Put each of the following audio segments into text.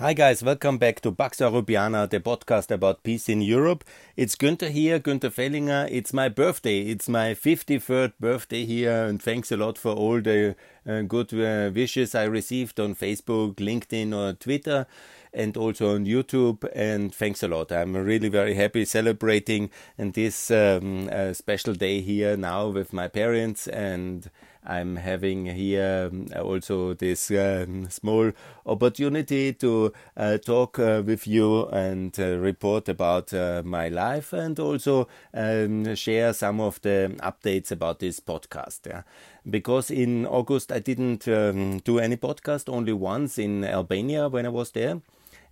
Hi guys, welcome back to Pax Europiana, the podcast about peace in Europe. It's Günther here, Günther Fehlinger. It's my birthday. It's my 53rd birthday here, and thanks a lot for all the uh, good uh, wishes I received on Facebook, LinkedIn, or Twitter, and also on YouTube. And thanks a lot. I'm really very happy celebrating and this um, special day here now with my parents and I'm having here um, also this um, small opportunity to uh, talk uh, with you and uh, report about my life and also um, share some of the updates about this podcast. Yeah. Because in August I didn't um, do any podcast, only once in Albania when I was there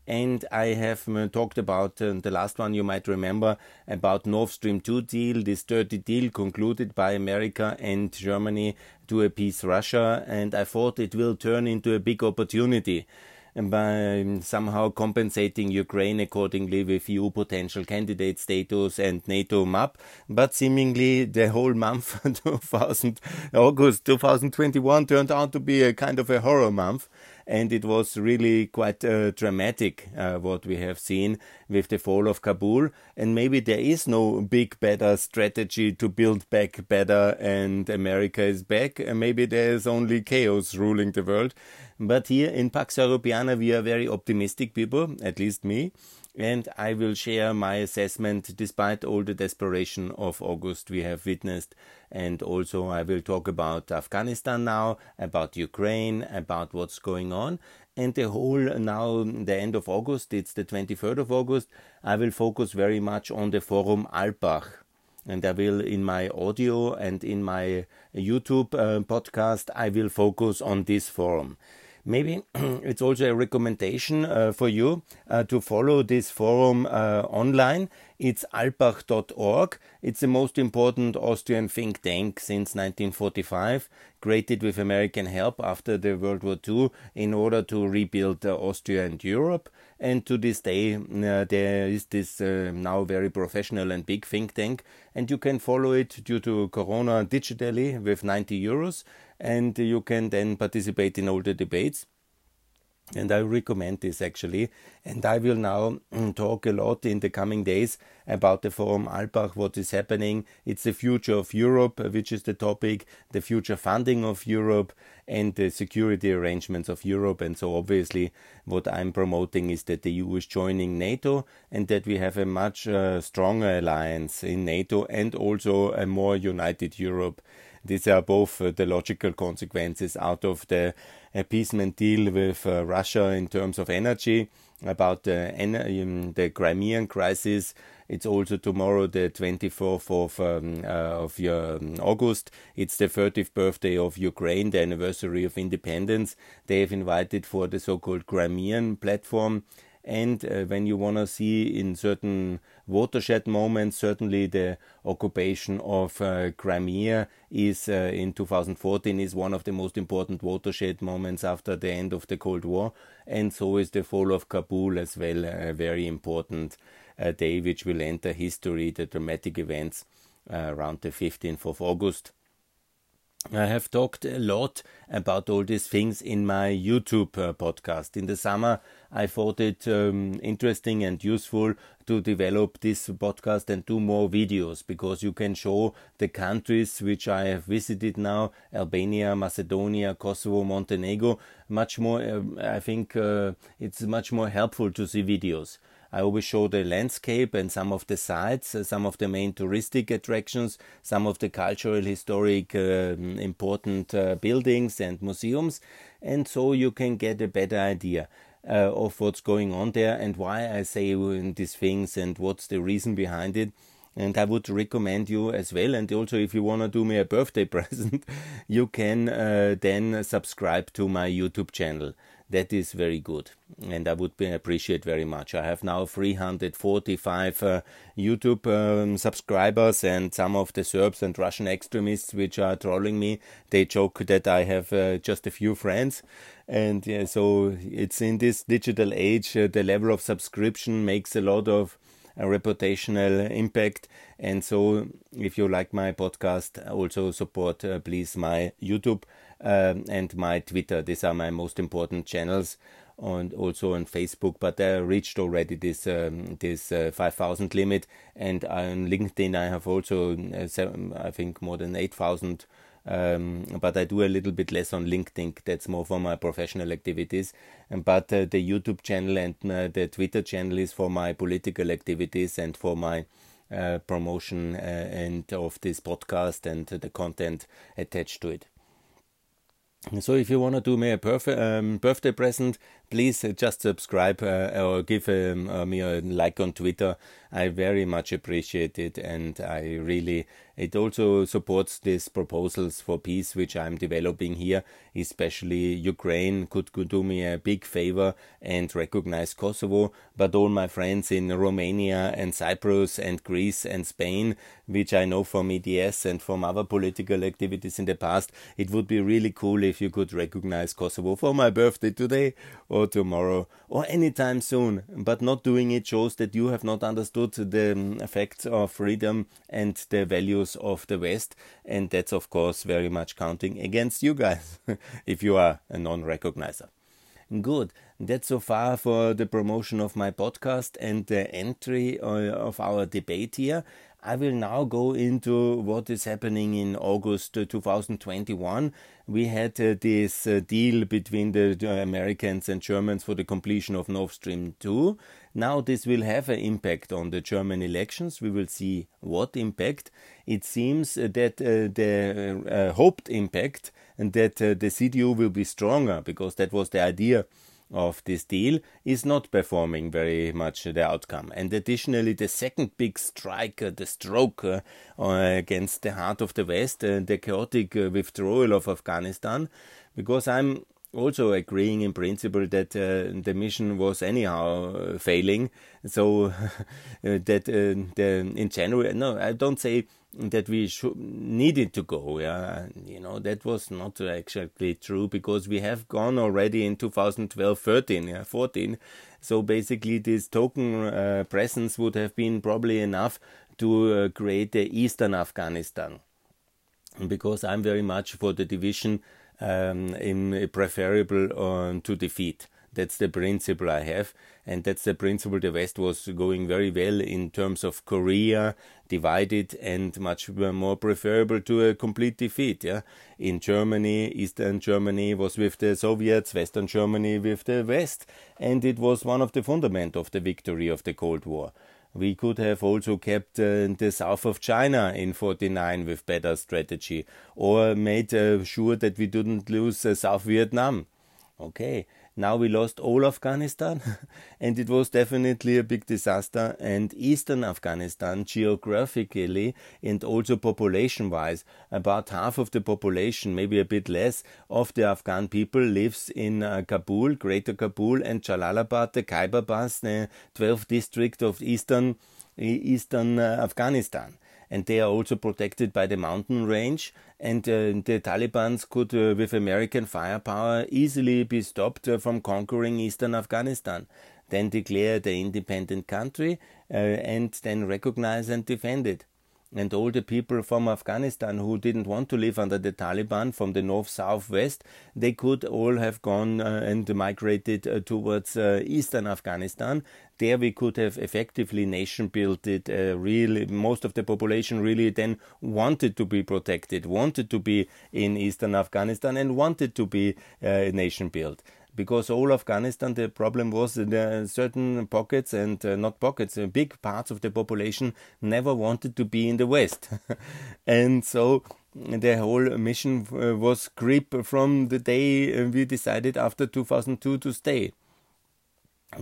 and I have uh, talked about uh, the last one you might remember about Nord Stream 2 deal, this dirty deal concluded by America and Germany to appease Russia, and I thought it will turn into a big opportunity by somehow compensating Ukraine accordingly with EU potential candidate status and NATO map. But seemingly the whole month 2000, August 2021 turned out to be a kind of a horror month and it was really quite uh, dramatic uh, what we have seen with the fall of Kabul. And maybe there is no big, better strategy to build back better, and America is back. And maybe there is only chaos ruling the world. But here in Pax Europiana, we are very optimistic people, at least me and I will share my assessment despite all the desperation of August we have witnessed. And also, I will talk about Afghanistan now, about Ukraine, about what's going on. And the whole now, the end of August, it's the 23rd of August, I will focus very much on the Forum Alpbach. And I will, in my audio and in my YouTube uh, podcast, I will focus on this forum. Maybe it's also a recommendation uh, for you uh, to follow this forum uh, online. It's alpbach.org. It's the most important Austrian think tank since 1945, created with American help after the World War II in order to rebuild Austria and Europe. And to this day, uh, there is this uh, now very professional and big think tank, and you can follow it due to Corona digitally with 90 euros, and you can then participate in all the debates and I recommend this actually. And I will now talk a lot in the coming days about the Forum Alpbach, what is happening. It's the future of Europe, which is the topic, the future funding of Europe, and the security arrangements of Europe. And so, obviously, what I'm promoting is that the EU is joining NATO and that we have a much uh, stronger alliance in NATO and also a more united Europe. These are both uh, the logical consequences out of the appeasement deal with uh, Russia in terms of energy, about the, um, the Crimean crisis. It's also tomorrow, the 24th of, um, uh, of um, August. It's the 30th birthday of Ukraine, the anniversary of independence. They have invited for the so called Crimean platform and uh, when you want to see in certain watershed moments, certainly the occupation of uh, Crimea is uh, in 2014 is one of the most important watershed moments after the end of the Cold War, and so is the fall of Kabul as well, a very important uh, day which will enter history, the dramatic events uh, around the 15th of August. I have talked a lot about all these things in my YouTube uh, podcast. In the summer, I thought it um, interesting and useful to develop this podcast and do more videos because you can show the countries which I have visited now Albania, Macedonia, Kosovo, Montenegro much more. Uh, I think uh, it's much more helpful to see videos. I always show the landscape and some of the sites, uh, some of the main touristic attractions, some of the cultural, historic, uh, important uh, buildings and museums, and so you can get a better idea. Uh, of what's going on there and why I say these things and what's the reason behind it. And I would recommend you as well. And also, if you want to do me a birthday present, you can uh, then subscribe to my YouTube channel that is very good and I would appreciate very much. I have now 345 uh, YouTube um, subscribers and some of the Serbs and Russian extremists which are trolling me, they joke that I have uh, just a few friends and yeah, so it's in this digital age uh, the level of subscription makes a lot of a reputational impact. And so, if you like my podcast, also support uh, please my YouTube uh, and my Twitter. These are my most important channels and also on Facebook, but I reached already this um, this uh, 5,000 limit. And on LinkedIn, I have also, uh, seven, I think, more than 8,000. Um, but I do a little bit less on LinkedIn. That's more for my professional activities. but uh, the YouTube channel and uh, the Twitter channel is for my political activities and for my uh, promotion uh, and of this podcast and the content attached to it. So if you want to do me a um, birthday present, please uh, just subscribe uh, or give um, uh, me a like on Twitter. I very much appreciate it, and I really it also supports these proposals for peace which I'm developing here. Especially Ukraine could, could do me a big favor and recognize Kosovo, but all my friends in Romania and Cyprus and Greece and Spain, which I know from EDS and from other political activities in the past, it would be really cool if you could recognize Kosovo for my birthday today or tomorrow or anytime soon. But not doing it shows that you have not understood the um, effects of freedom and the values of the West. And that's, of course, very much counting against you guys if you are a non recognizer. Good. That's so far for the promotion of my podcast and the entry uh, of our debate here. I will now go into what is happening in August 2021. We had uh, this uh, deal between the uh, Americans and Germans for the completion of Nord Stream 2. Now, this will have an impact on the German elections. We will see what impact. It seems that uh, the uh, hoped impact and that uh, the CDU will be stronger because that was the idea of this deal is not performing very much the outcome. And additionally, the second big strike, uh, the stroke uh, against the heart of the West, uh, the chaotic uh, withdrawal of Afghanistan, because I'm also agreeing in principle that uh, the mission was anyhow uh, failing. So that the, in January, no, I don't say that we should needed to go. Yeah, you know that was not exactly true because we have gone already in 2012, 13, yeah, 14. So basically, this token uh, presence would have been probably enough to uh, create the Eastern Afghanistan. Because I'm very much for the division um, in preferable uh, to defeat. That's the principle I have, and that's the principle the West was going very well in terms of Korea divided and much more preferable to a complete defeat. Yeah, in Germany, Eastern Germany was with the Soviets, Western Germany with the West, and it was one of the fundament of the victory of the Cold War. We could have also kept uh, the south of China in 49 with better strategy, or made uh, sure that we didn't lose uh, South Vietnam. Okay, now we lost all Afghanistan, and it was definitely a big disaster. And eastern Afghanistan, geographically and also population wise, about half of the population, maybe a bit less, of the Afghan people lives in uh, Kabul, Greater Kabul, and Jalalabad, the Khyber Pass, the 12th district of eastern, eastern uh, Afghanistan and they are also protected by the mountain range. And uh, the Taliban could, uh, with American firepower, easily be stopped uh, from conquering eastern Afghanistan. Then declare the independent country uh, and then recognize and defend it and all the people from Afghanistan who didn't want to live under the Taliban from the north, south, west, they could all have gone uh, and migrated uh, towards uh, eastern Afghanistan. There we could have effectively nation built it. Uh, really, most of the population really then wanted to be protected, wanted to be in eastern Afghanistan, and wanted to be uh, nation built because all Afghanistan, the problem was that there are certain pockets and uh, not pockets, uh, big parts of the population never wanted to be in the West. and so the whole mission uh, was creep from the day uh, we decided after 2002 to stay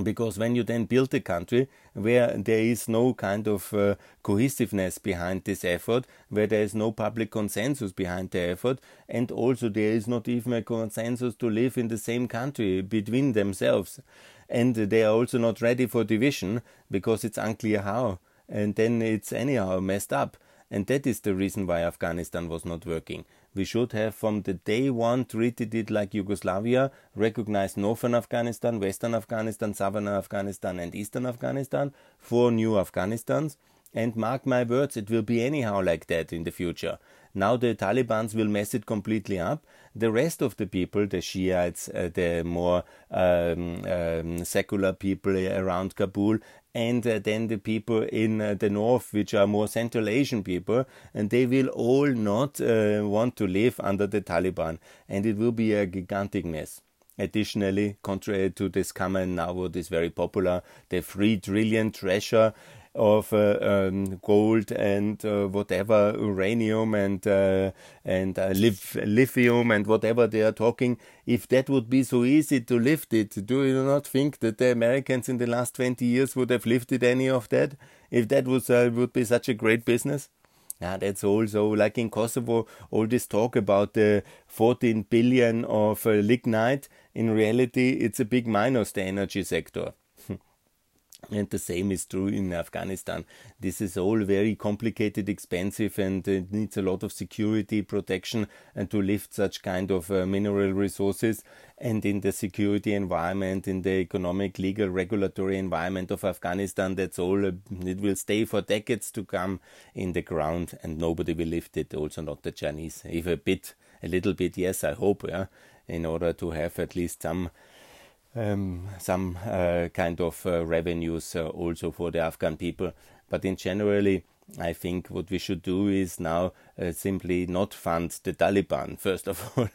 because when you then build a country where there is no kind of uh, cohesiveness behind this effort, where there is no public consensus behind the effort, and also there is not even a consensus to live in the same country between themselves, and they are also not ready for division because it's unclear how, and then it's anyhow messed up. And that is the reason why Afghanistan was not working. We should have from the day one treated it like Yugoslavia, recognized northern Afghanistan, western Afghanistan, southern Afghanistan, and eastern Afghanistan, four new Afghanistans, And mark my words, it will be anyhow like that in the future. Now the Taliban's will mess it completely up. The rest of the people, the Shiites, uh, the more um, um, secular people around Kabul, and uh, then the people in uh, the north, which are more Central Asian people, and they will all not uh, want to live under the Taliban, and it will be a gigantic mess. Additionally, contrary to this comment now, what is very popular, the three trillion treasure of uh, um, gold and uh, whatever uranium and uh, and lithium and whatever they are talking. If that would be so easy to lift it, do you not think that the Americans in the last 20 years would have lifted any of that? If that was would be such a great business. Yeah, that's also like in Kosovo, all this talk about the 14 billion of uh, lignite. In reality, it's a big minus the energy sector. And the same is true in Afghanistan. This is all very complicated, expensive, and it needs a lot of security protection and to lift such kind of uh, mineral resources. And in the security environment, in the economic, legal, regulatory environment of Afghanistan, that's all. Uh, it will stay for decades to come in the ground, and nobody will lift it. Also, not the Chinese. If a bit, a little bit, yes, I hope. Yeah, in order to have at least some some uh, kind of uh, revenues uh, also for the Afghan people. But in generally, I think what we should do is now uh, simply not fund the Taliban, first of all,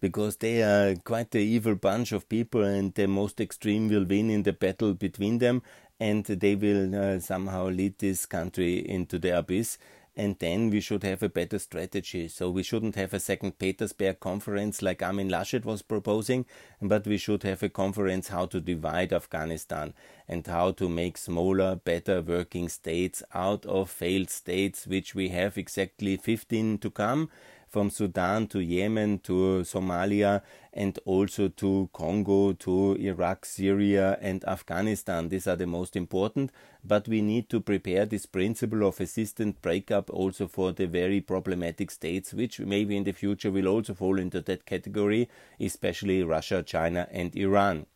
because they are quite the evil bunch of people, and the most extreme will win in the battle between them, and they will uh, somehow lead this country into the abyss and then we should have a better strategy. So we shouldn't have a second Petersberg conference like Armin Laschet was proposing, but we should have a conference how to divide Afghanistan and how to make smaller, better working states out of failed states, which we have exactly 15 to come from Sudan to Yemen to Somalia and also to Congo, to Iraq, Syria, and Afghanistan. These are the most important, but we need to prepare this principle of assistant breakup also for the very problematic states, which maybe in the future will also fall into that category, especially Russia, China, and Iran.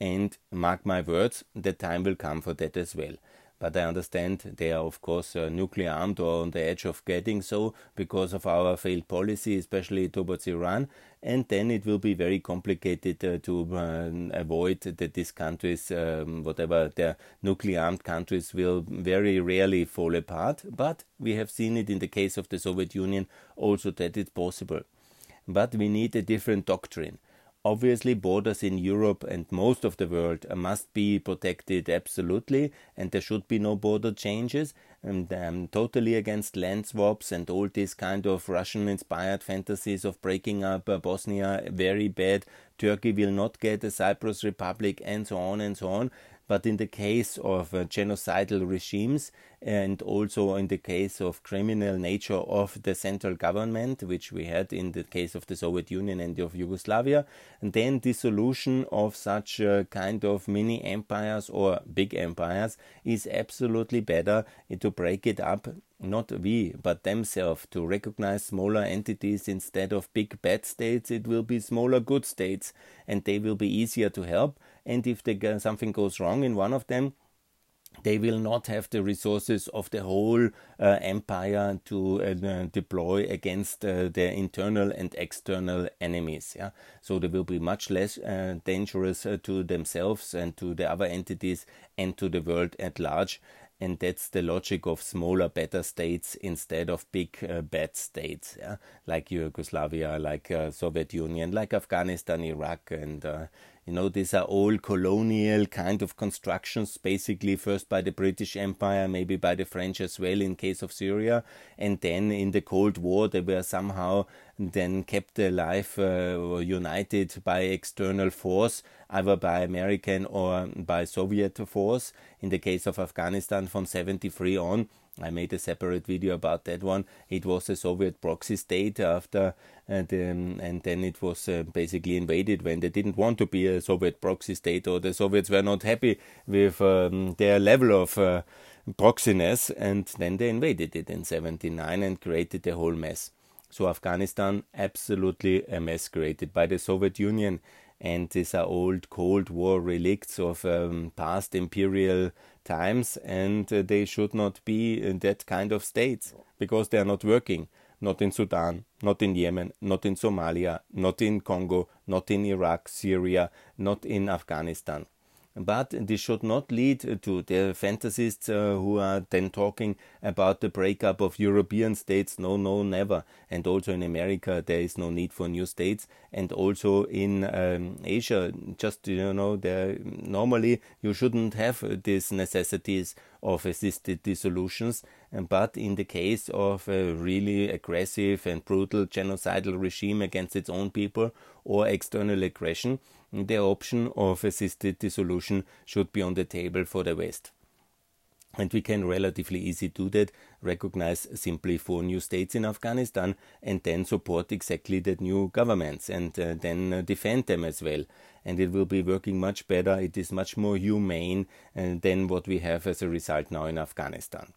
And mark my words, the time will come for that as well. But I understand they are, of course, uh, nuclear armed or on the edge of getting so because of our failed policy, especially towards Iran. And then it will be very complicated uh, to uh, avoid that these countries, um, whatever their nuclear armed countries, will very rarely fall apart. But we have seen it in the case of the Soviet Union also that it's possible. But we need a different doctrine. Obviously, borders in Europe and most of the world must be protected absolutely, and there should be no border changes. And I'm totally against land swaps and all these kind of Russian inspired fantasies of breaking up uh, Bosnia. Very bad. Turkey will not get a Cyprus Republic, and so on and so on. But in the case of uh, genocidal regimes and also in the case of criminal nature of the central government, which we had in the case of the Soviet Union and of Yugoslavia, and then dissolution of such uh, kind of mini empires or big empires is absolutely better to break it up not we, but themselves, to recognize smaller entities instead of big bad states, it will be smaller good states, and they will be easier to help and if they, something goes wrong in one of them, they will not have the resources of the whole uh, empire to uh, deploy against uh, their internal and external enemies. Yeah? So they will be much less uh, dangerous uh, to themselves and to the other entities and to the world at large. And that's the logic of smaller, better states instead of big, uh, bad states, yeah? like Yugoslavia, like Soviet Union, like Afghanistan, Iraq, and you know, these are all colonial kind of constructions, basically first by the British Empire, maybe by the French as well in case of Syria, and then in the Cold War they were somehow then kept alive uh, or united by external force, either by American or by Soviet force. In the case of Afghanistan from 73 on, I made a separate video about that one. It was a Soviet proxy state after, and, um, and then it was uh, basically invaded when they didn't want to be a Soviet proxy state, or the Soviets were not happy with um, their level of uh, proxiness, and then they invaded it in 79 and created a whole mess. So Afghanistan, absolutely a by the Soviet Union and these are old Cold War relics of um, past imperial times, and uh, they should not be in that kind of states because they are not working. Not in Sudan, not in Yemen, not in Somalia, not in Congo, not in Iraq, Syria, not in Afghanistan. But this should not lead to the fantasists uh, who are then talking about the breakup of European states. No, no, never. And also in America, there is no need for new states. And also in um, Asia, just you know, there normally you shouldn't have these necessities of assisted dissolutions. But in the case of a really aggressive and brutal genocidal regime against its own people or external aggression, the option of assisted dissolution should be on the table for the West. And we can relatively easy do that, recognize simply four new states in Afghanistan, and then support exactly that new governments, and uh, then uh, defend them as well. And it will be working much better. It is much more humane uh, than what we have as a result now in Afghanistan.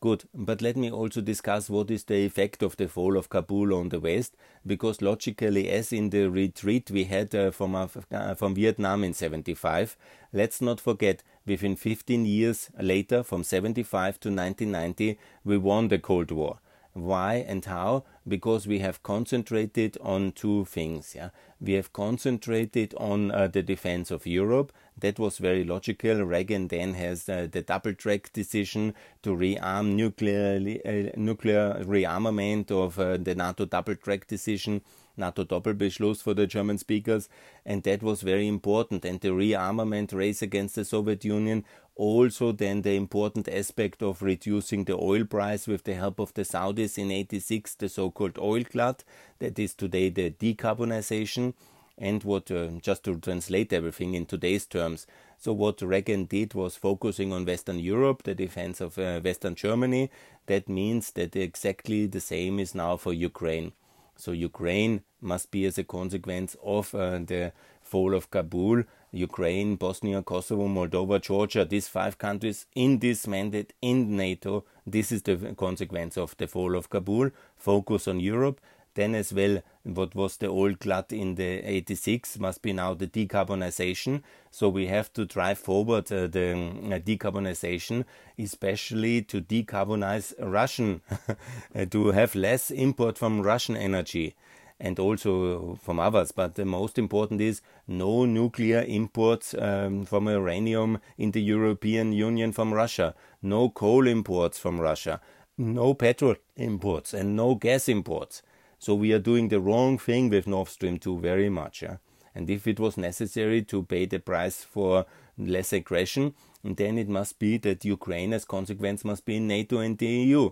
Good, but let me also discuss what is the effect of the fall of Kabul on the West, because logically, as in the retreat we had uh, from, uh, from Vietnam in 75, let's not forget, within 15 years later, from 75 to 1990, we won the Cold War. Why and how? Because we have concentrated on two things. Yeah, we have concentrated on uh, the defense of Europe. That was very logical. Reagan then has uh, the double track decision to rearm nuclear uh, nuclear rearmament of uh, the NATO double track decision NATO Doppelbeschluss for the German speakers, and that was very important. And the rearmament race against the Soviet Union also then the important aspect of reducing the oil price with the help of the Saudis in 86, the so-called oil glut, that is today the decarbonization, and what, uh, just to translate everything in today's terms, so what Reagan did was focusing on Western Europe, the defense of uh, Western Germany. That means that exactly the same is now for Ukraine. So Ukraine must be as a consequence of uh, the fall of Kabul Ukraine, Bosnia, Kosovo, Moldova, Georgia, these five countries in this mandate in NATO. This is the consequence of the fall of Kabul. Focus on Europe. Then, as well, what was the old glut in the 86 must be now the decarbonization. So, we have to drive forward uh, the uh, decarbonization, especially to decarbonize Russian, to have less import from Russian energy and also from others. But the most important is no nuclear imports um, from uranium in the European Union from Russia, no coal imports from Russia, no petrol imports, and no gas imports. So we are doing the wrong thing with Nord Stream 2 very much. Yeah? And if it was necessary to pay the price for less aggression, then it must be that Ukraine, as consequence, must be in NATO and the EU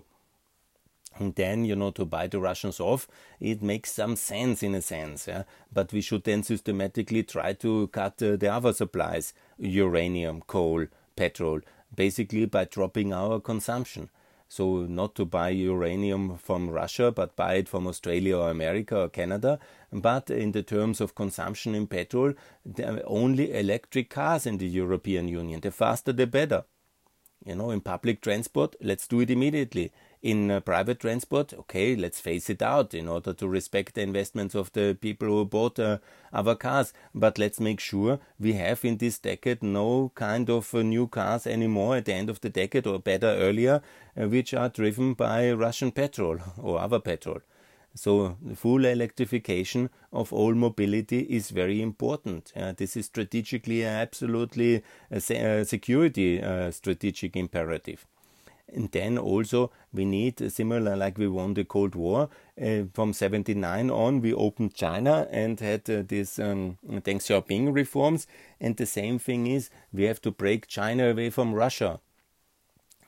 and then you know to buy the Russians off, it makes some sense in a sense. Yeah? But we should then systematically try to cut uh, the other supplies, uranium, coal, petrol, basically by dropping our consumption. So not to buy uranium from Russia, but buy it from Australia or America or Canada. But in the terms of consumption in petrol, only electric cars in the European Union. The faster, the better. You know, in public transport, let's do it immediately in uh, private transport, okay, let's face it out in order to respect the investments of the people who bought uh, our cars. But let's make sure we have in this decade no kind of uh, new cars anymore at the end of the decade or better earlier, uh, which are driven by Russian petrol or other petrol. So, full electrification of all mobility is very important. Uh, this is strategically absolutely a, a security uh, strategic imperative. And then also we need similar like we won the Cold War uh, from 79 on we opened China and had uh, this um, Deng Xiaoping reforms. And the same thing is we have to break China away from Russia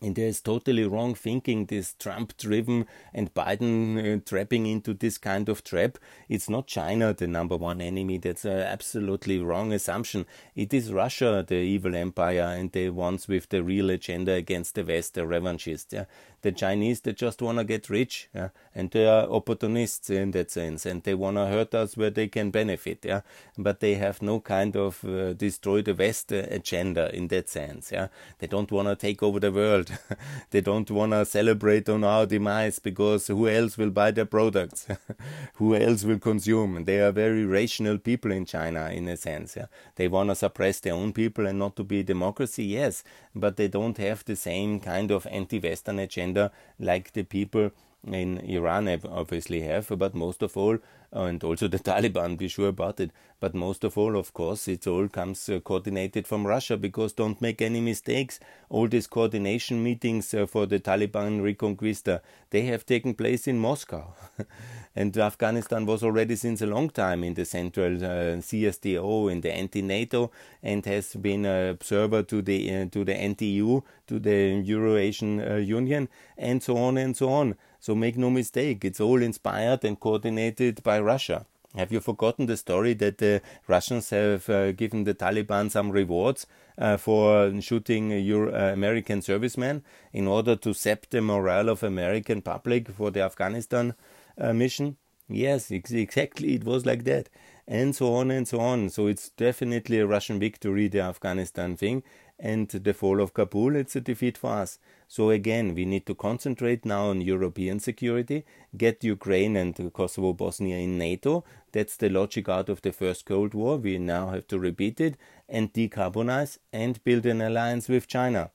and there is totally wrong thinking, this Trump driven and Biden uh, trapping into this kind of trap. It's not China the number one enemy. That's an absolutely wrong assumption. It is Russia, the evil empire, and the ones with the real agenda against the West, the revanchists. Yeah? The Chinese, they just want to get rich, yeah? and they are opportunists in that sense, and they want to hurt us where they can benefit, yeah. But they have no kind of uh, destroy the West uh, agenda in that sense, yeah. They don't want to take over the world. they don't want to celebrate on our demise because who else will buy their products? who else will consume? They are very rational people in China, in a sense, yeah. They want to suppress their own people and not to be a democracy, yes, but they don't have the same kind of anti-Western agenda Uh, like the people in Iran obviously have, but most of all, and also the Taliban, be sure about it. But most of all, of course, it all comes uh, coordinated from Russia because don't make any mistakes. All these coordination meetings uh, for the Taliban reconquista, they have taken place in Moscow. and Afghanistan was already since a long time in the central uh, CSTO, in the anti-NATO, and has been an observer to the uh, to the anti-EU, to the Eurasian uh, Union, and so on and so on. So make no mistake, it's all inspired and coordinated by Russia. Have you forgotten the story that the Russians have uh, given the Taliban some rewards uh, for shooting Euro- uh, American servicemen in order to sap the morale of American public for the Afghanistan uh, mission? Yes, ex- exactly. It was like that, and so on and so on. So it's definitely a Russian victory, the Afghanistan thing, and the fall of Kabul. It's a defeat for us. So again, we need to concentrate now on European security, get Ukraine and Kosovo Bosnia in NATO. That's the logic out of the first Cold War. We now have to repeat it and decarbonize and build an alliance with China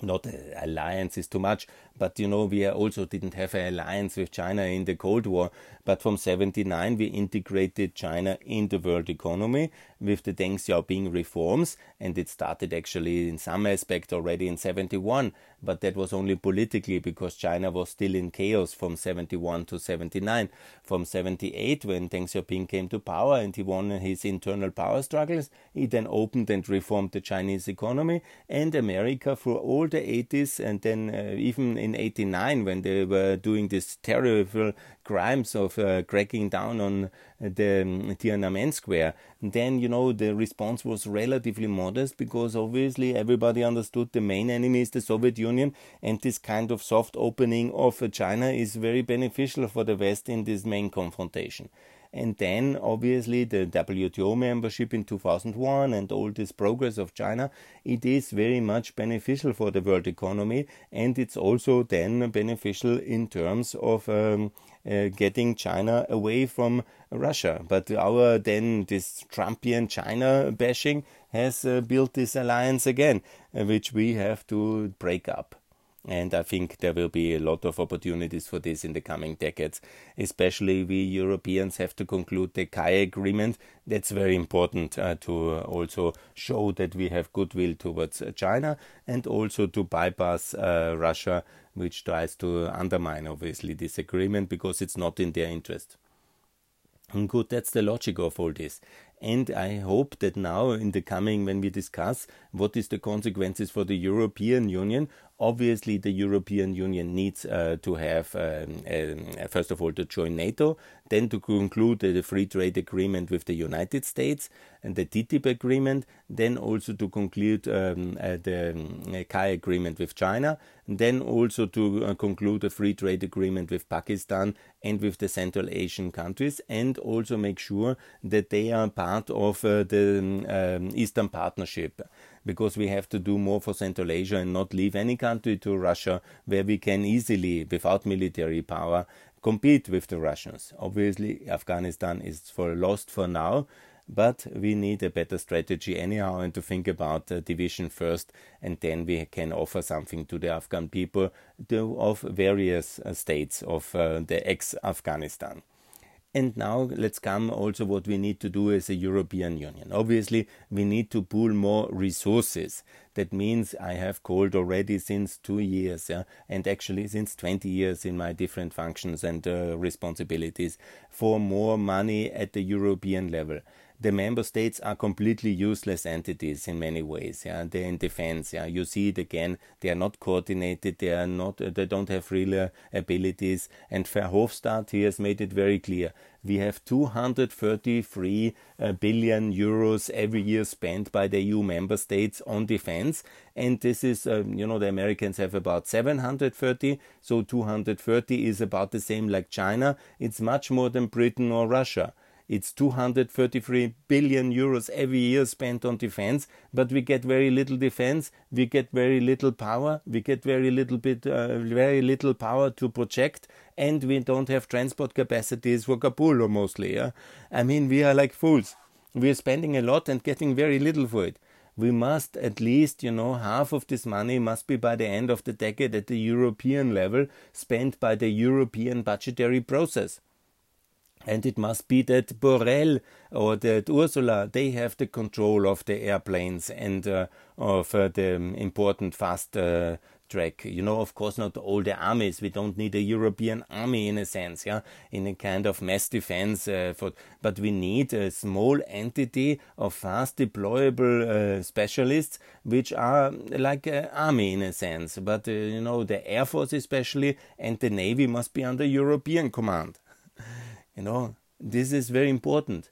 not an alliance is too much, but you know we also didn't have an alliance with China in the Cold War. But from 79 we integrated China in the world economy with the Deng Xiaoping reforms, and it started actually in some aspect already in 71. But that was only politically because China was still in chaos from 71 to 79. From 78, when Deng Xiaoping came to power and he won his internal power struggles, he then opened and reformed the Chinese economy and America through all the 80s and then uh, even in 89 when they were doing these terrible crimes of uh, cracking down on the um, Tiananmen Square, then you know the response was relatively modest because obviously everybody understood the main enemy is the Soviet Union, and this kind of soft opening of uh, China is very beneficial for the West in this main confrontation. And then, obviously, the WTO membership in 2001 and all this progress of China, it is very much beneficial for the world economy, and it's also then beneficial in terms of um, uh, getting China away from Russia. But our then this Trumpian China bashing has uh, built this alliance again, uh, which we have to break up. And I think there will be a lot of opportunities for this in the coming decades. Especially we Europeans have to conclude the CAI agreement. That's very important uh, to also show that we have goodwill towards China and also to bypass uh, Russia which tries to undermine obviously this agreement because it's not in their interest. And good, that's the logic of all this. And I hope that now, in the coming, when we discuss what is the consequences for the European Union, obviously the European Union needs uh, to have, um, uh, first of all, to join NATO, then to conclude the free trade agreement with the United States and the TTIP agreement, then also to conclude um, uh, the um, CAI agreement with China, then also to uh, conclude a free trade agreement with Pakistan and with the Central Asian countries, and also make sure that they are part of uh, the um, Eastern Partnership because we have to do more for Central Asia and not leave any country to Russia where we can easily, without military power, compete with the Russians. Obviously, Afghanistan is for lost for now, but we need a better strategy anyhow and to think about the division first and then we can offer something to the afghan people of various uh, states of uh, the ex afghanistan and now let's come also what we need to do as a European Union. Obviously, we need to pool more resources. That means I have called already since two years, yeah, and actually since 20 years in my different functions and uh, responsibilities for more money at the European level the member states are completely useless entities in many ways. Yeah, they're in defense. Yeah, you see it again. They are not coordinated. They are not. They don't have real abilities. And Verhofstadt he has made it very clear. We have 233 uh, euros every year spent by the EU member states on defense, and this is, uh, you know, the Americans have about 730, so 230 is about the same like China. It's much more than Britain or Russia. It's 233 billion euros every year spent on defense, but we get very little defense. We get very little power. We get very little bit, uh, very little power to project, and we don't have transport capacities for Kabul mostly. Yeah? I mean, we are like fools. We are spending a lot and getting very little for it we must at least, you know, half of this money must be by the end of the decade at the European level spent by the European budgetary process. And it must be that Borrell or that Ursula, they have the control of the airplanes and uh, of uh, the important fast uh, track. You know, of course, not all the armies. We don't need a European army in a sense, yeah, in a kind of mass defense. Uh, for, but we need a small entity of fast deployable uh, specialists, which are like an army in a sense. But uh, you know, the air force especially and the navy must be under European command. You know, this is very important.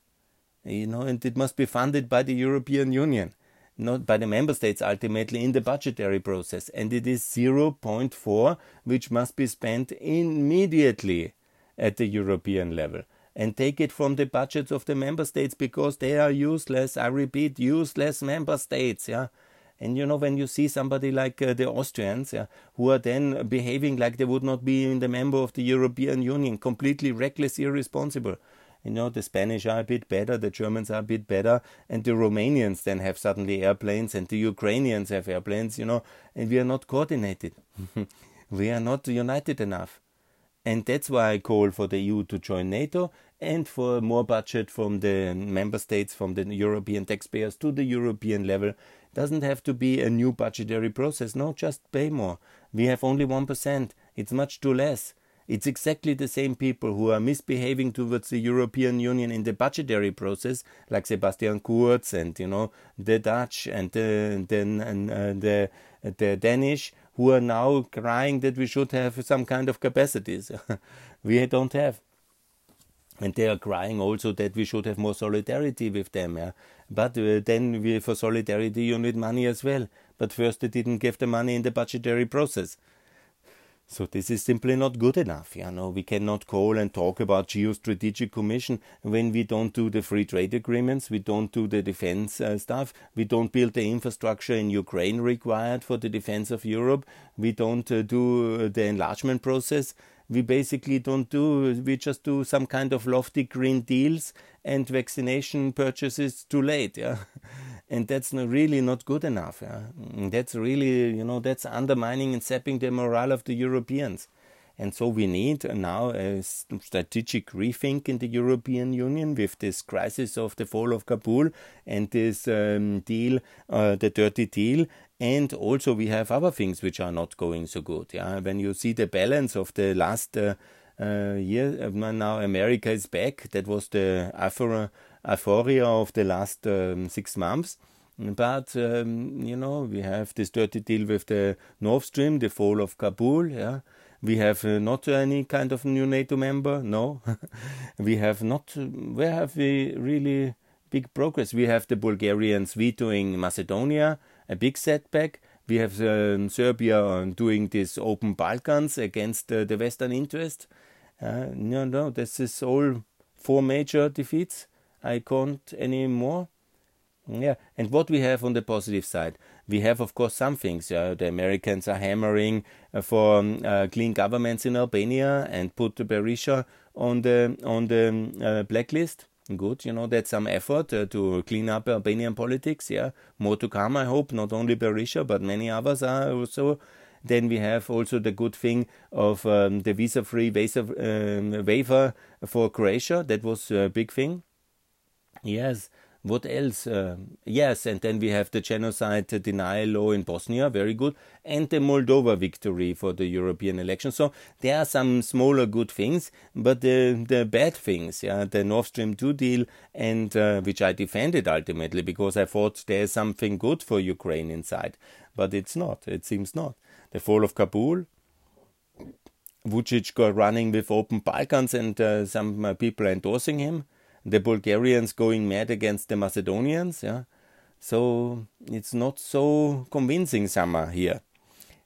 You know, and it must be funded by the European Union, not by the member states ultimately in the budgetary process. And it is 0.4, which must be spent immediately at the European level. And take it from the budgets of the member states because they are useless. I repeat, useless member states. Yeah. And you know, when you see somebody like uh, the Austrians, yeah, who are then behaving like they would not be in the member of the European Union, completely reckless, irresponsible. You know, the Spanish are a bit better, the Germans are a bit better, and the Romanians then have suddenly airplanes, and the Ukrainians have airplanes, you know, and we are not coordinated. we are not united enough. And that's why I call for the EU to join NATO and for more budget from the member states, from the European taxpayers to the European level doesn't have to be a new budgetary process. No, just pay more. We have only 1%. It's much too less. It's exactly the same people who are misbehaving towards the European Union in the budgetary process, like Sebastian Kurz and you know the Dutch and the the, and, uh, the the Danish, who are now crying that we should have some kind of capacities. we don't have and they are crying also that we should have more solidarity with them. Yeah? But uh, then we, for solidarity you need money as well. But first they didn't give the money in the budgetary process. So this is simply not good enough. You know, we cannot call and talk about geostrategic commission when we don't do the free trade agreements, we don't do the defense uh, stuff, we don't build the infrastructure in Ukraine required for the defense of Europe, we don't uh, do uh, the enlargement process we basically don't do, we just do some kind of lofty green deals and vaccination purchases too late. Yeah. And that's not really not good enough. Yeah? That's really, you know, that's undermining and sapping the morale of the Europeans. And so we need now a strategic rethink in the European Union with this crisis of the fall of Kabul and this um, deal, uh, the dirty deal. And also we have other things which are not going so good. Yeah, when you see the balance of the last uh, uh, year, uh, now America is back. That was the euphoria of the last um, six months. But um, you know we have this dirty deal with the North Stream, the fall of Kabul. Yeah, we have uh, not any kind of new NATO member. No, we have not. Where have we really big progress? We have the Bulgarians vetoing Macedonia, a big setback. We have uh, Serbia doing this open Balkans against uh, the Western interest. Uh, no, no, this is all four major defeats. I can't any more. Yeah, and what we have on the positive side, we have of course some things. Uh, the Americans are hammering uh, for um, uh, clean governments in Albania and put Berisha on the on the um, uh, blacklist. Good, you know that's some effort uh, to clean up Albanian politics. Yeah, more to come. I hope not only Berisha but many others are also. Then we have also the good thing of um, the visa-free visa, um, waiver for Croatia. That was a big thing. Yes, what else? Uh, yes, and then we have the genocide denial law in Bosnia, very good, and the Moldova victory for the European election. So there are some smaller good things, but the the bad things, yeah, the Nord Stream 2 deal, and uh, which I defended ultimately because I thought there's something good for Ukraine inside, but it's not. It seems not. The fall of Kabul, Vucic got running with open Balkans and uh, some uh, people endorsing him the Bulgarians going mad against the Macedonians. Yeah, so it's not so convincing summer here.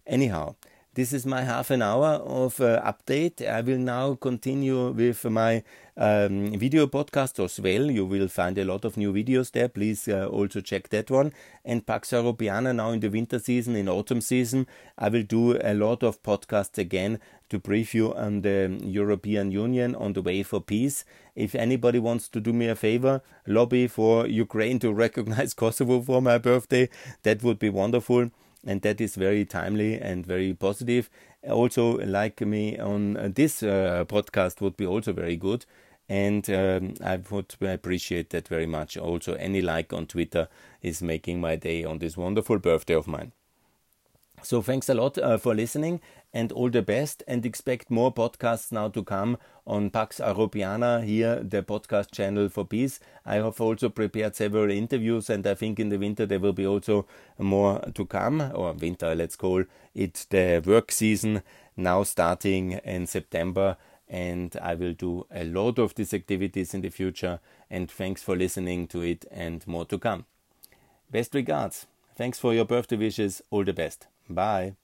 Anyhow, this is my half an hour of uh, update. I will now continue with my um, video podcast as well. You will find a lot of new videos there. Please uh, also check that one. And Pax Europiana now in the winter season, in autumn season, I will do a lot of podcasts again to brief you on the European Union on the way for peace. If anybody wants to do me a favor, lobby for Ukraine to recognize Kosovo for my birthday, that would be wonderful. And that is very timely and very positive. Also, like me on this uh, podcast would be also very good. And um, I would appreciate that very much. Also, any like on Twitter is making my day on this wonderful birthday of mine. So thanks a lot uh, for listening and all the best and expect more podcasts now to come on Pax Europiana here, the podcast channel for peace. I have also prepared several interviews and I think in the winter there will be also more to come or winter, let's call it the work season now starting in September and I will do a lot of these activities in the future and thanks for listening to it and more to come. Best regards. Thanks for your birthday wishes. All the best. Bye.